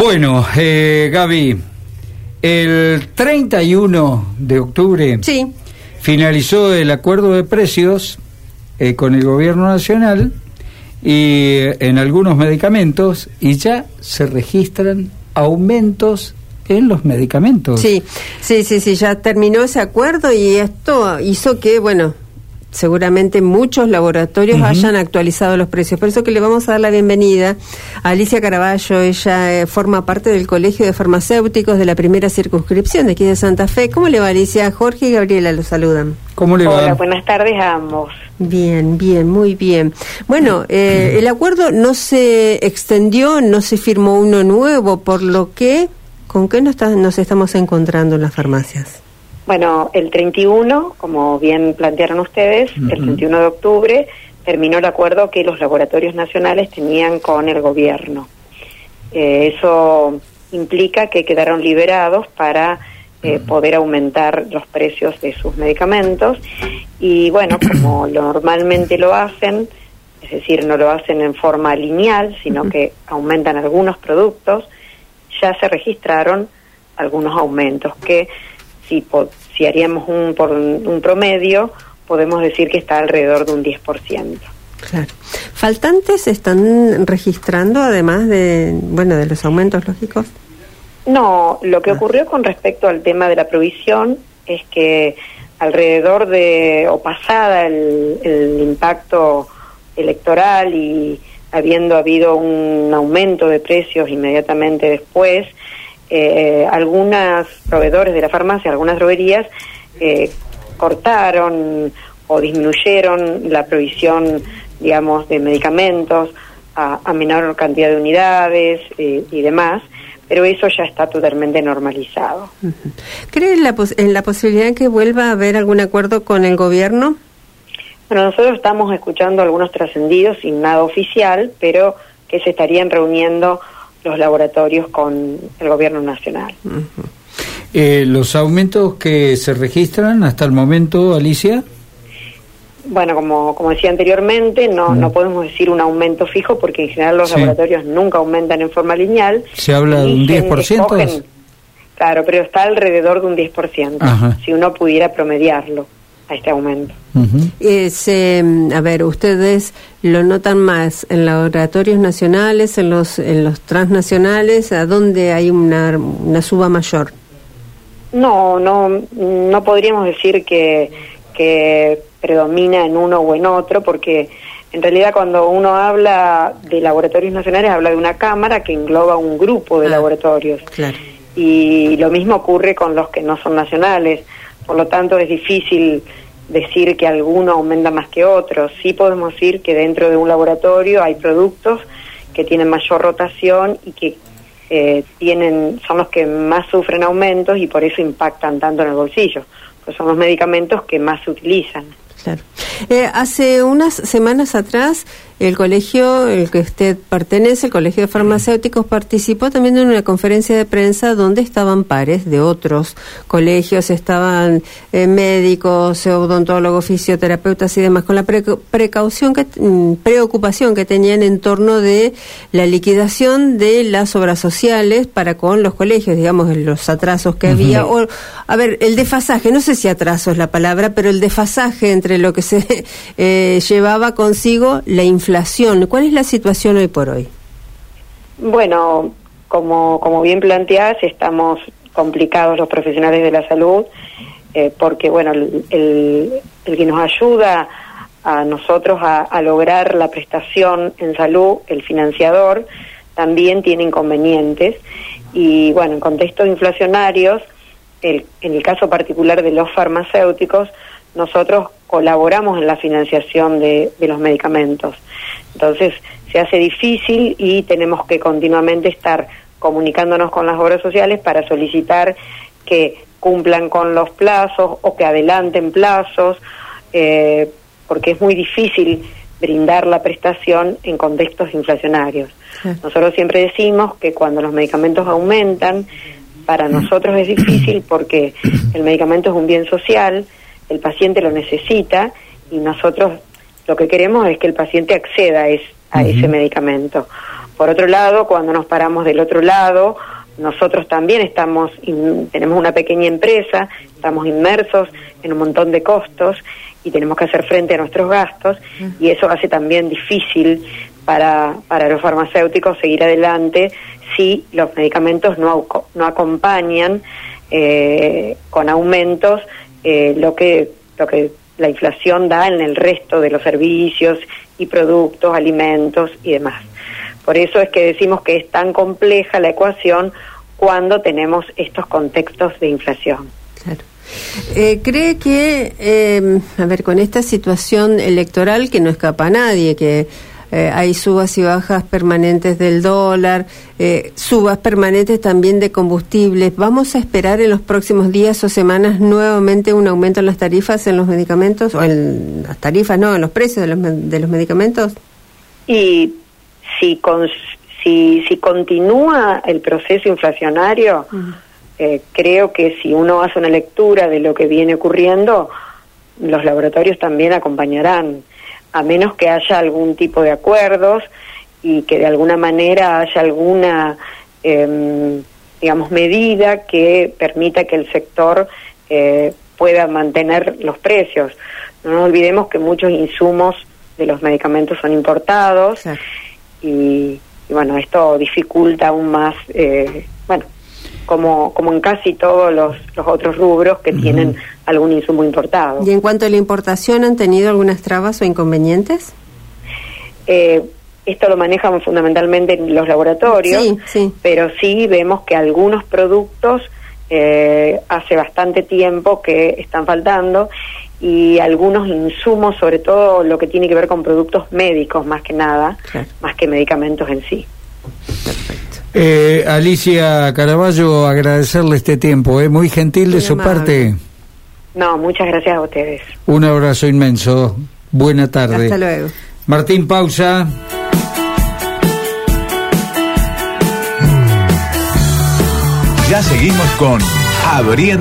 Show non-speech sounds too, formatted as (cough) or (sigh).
Bueno, eh, Gaby, el 31 de octubre Sí, finalizó el acuerdo de precios eh, con el gobierno nacional y eh, en algunos medicamentos y ya se registran aumentos en los medicamentos. sí, sí, sí, sí, ya terminó ese acuerdo y esto hizo que, bueno, seguramente muchos laboratorios hayan actualizado los precios. Por eso que le vamos a dar la bienvenida a Alicia Caraballo. Ella eh, forma parte del Colegio de Farmacéuticos de la primera circunscripción de aquí de Santa Fe. ¿Cómo le va, Alicia? Jorge y Gabriela lo saludan. ¿Cómo le va? Hola, buenas tardes a ambos. Bien, bien, muy bien. Bueno, eh, el acuerdo no se extendió, no se firmó uno nuevo, por lo que, ¿con qué nos, está- nos estamos encontrando en las farmacias? Bueno, el 31, como bien plantearon ustedes, el Ujú. 31 de octubre terminó el acuerdo que los laboratorios nacionales tenían con el gobierno. Eh, eso implica que quedaron liberados para eh, poder aumentar los precios de sus medicamentos y bueno, (clears throat) como lo normalmente lo hacen, es decir, no lo hacen en forma lineal, sino que aumentan algunos productos, ya se registraron algunos aumentos que si, po- si haríamos un, por un, promedio, podemos decir que está alrededor de un 10%. Claro. ¿Faltantes están registrando, además de, bueno, de los aumentos lógicos? No, lo que Ah. ocurrió con respecto al tema de la provisión es que alrededor de, o pasada el, el impacto electoral y habiendo habido un aumento de precios inmediatamente después, eh, algunos proveedores de la farmacia, algunas droguerías, eh, cortaron o disminuyeron la provisión, digamos, de medicamentos a, a menor cantidad de unidades eh, y demás, pero eso ya está totalmente normalizado. ¿Cree en la, pos- en la posibilidad que vuelva a haber algún acuerdo con el gobierno? Bueno, nosotros estamos escuchando algunos trascendidos sin nada oficial, pero que se estarían reuniendo los laboratorios con el gobierno nacional. Eh, los aumentos que se registran hasta el momento, Alicia. Bueno, como, como decía anteriormente, no, Mm. no podemos decir un aumento fijo porque en general los Sí. laboratorios nunca aumentan en forma lineal. Se habla de un Eligen, 10%. escogen- claro, pero está alrededor de un 10%, Ajá. si uno pudiera promediarlo a este aumento. Ujú. Eh, se, mm, a ver, ustedes lo notan más en laboratorios nacionales, en los, en los transnacionales, ¿a dónde hay una, una suba mayor? No, no, no podríamos decir que, que predomina en uno o en otro, porque en realidad cuando uno habla de laboratorios nacionales habla de una cámara que engloba un grupo de Ah. laboratorios. Claro. Y lo mismo ocurre con los que no son nacionales. Por lo tanto, es difícil decir que alguno aumenta más que otro. Sí podemos decir que dentro de un laboratorio hay productos que tienen mayor rotación y que eh, tienen son los que más sufren aumentos y por eso impactan tanto en el bolsillo. Pues son los medicamentos que más se utilizan. Claro. Eh, hace unas semanas atrás, el colegio, el que usted pertenece, el Colegio de Farmacéuticos, participó también en una conferencia de prensa donde estaban pares de otros colegios, estaban eh, médicos, odontólogos, fisioterapeutas y demás, con la preca- precaución que, mm, preocupación que tenían en torno de la liquidación de las obras sociales para con los colegios, digamos, los atrasos que había, o, a ver, el desfasaje, no sé si atraso es la palabra, pero el desfasaje entre lo que se (laughs) eh, llevaba consigo la inflación. ¿Cuál es la situación hoy por hoy? Bueno, como, como bien planteás, estamos complicados los profesionales de la salud, eh, porque bueno, el, el- que nos ayuda a nosotros a, a lograr la prestación en salud, el financiador, también tiene inconvenientes. Y bueno, en contextos inflacionarios, el- en el caso particular de los farmacéuticos, nosotros colaboramos en la financiación de, de los medicamentos. Entonces, se hace difícil y tenemos que continuamente estar comunicándonos con las obras sociales para solicitar que cumplan con los plazos o que adelanten plazos, eh, porque es muy difícil brindar la prestación en contextos inflacionarios. Nosotros siempre decimos que cuando los medicamentos aumentan, para nosotros es difícil porque el medicamento es un bien social, el paciente lo necesita y nosotros lo que queremos es que el paciente acceda a, es- a ese medicamento. Por otro lado, cuando nos paramos del otro lado, nosotros también estamos, tenemos una pequeña empresa, estamos inmersos en un montón de costos y tenemos que hacer frente a nuestros gastos y eso hace también difícil para, para los farmacéuticos seguir adelante si los medicamentos no, no acompañan eh, con aumentos eh, lo que lo que la inflación da en el resto de los servicios y productos, alimentos y demás. Por eso es que decimos que es tan compleja la ecuación cuando tenemos estos contextos de inflación. Claro. Eh, ¿Cree que, eh, a ver, con esta situación electoral que no escapa a nadie, que eh, hay subas y bajas permanentes del dólar, eh, subas permanentes también de combustibles. ¿Vamos a esperar en los próximos días o semanas nuevamente un aumento en las tarifas en los medicamentos, o en las tarifas, no, en los precios de los, de los medicamentos? Y si, con, si, si continúa el proceso inflacionario, eh, creo que si uno hace una lectura de lo que viene ocurriendo, los laboratorios también acompañarán a menos que haya algún tipo de acuerdos y que de alguna manera haya alguna, em, digamos, medida que permita que el sector eh, pueda mantener los precios. No nos olvidemos que muchos insumos de los medicamentos son importados y, bueno, esto dificulta aún más, eh, como, como en casi todos los, los otros rubros que tienen algún insumo importado. ¿Y en cuanto a la importación, han tenido algunas trabas o inconvenientes? Eh, esto lo manejan fundamentalmente los laboratorios, pero sí vemos que algunos productos eh, hace bastante tiempo que están faltando y algunos insumos, sobre todo lo que tiene que ver con productos médicos más que nada, más que medicamentos en sí. Eh, Alicia Caraballo, agradecerle este tiempo, ¿eh? muy gentil de su parte. No, muchas gracias a ustedes. Un abrazo inmenso. Buena tarde. Hasta luego. Martín, pausa. Ya seguimos con Abriendo.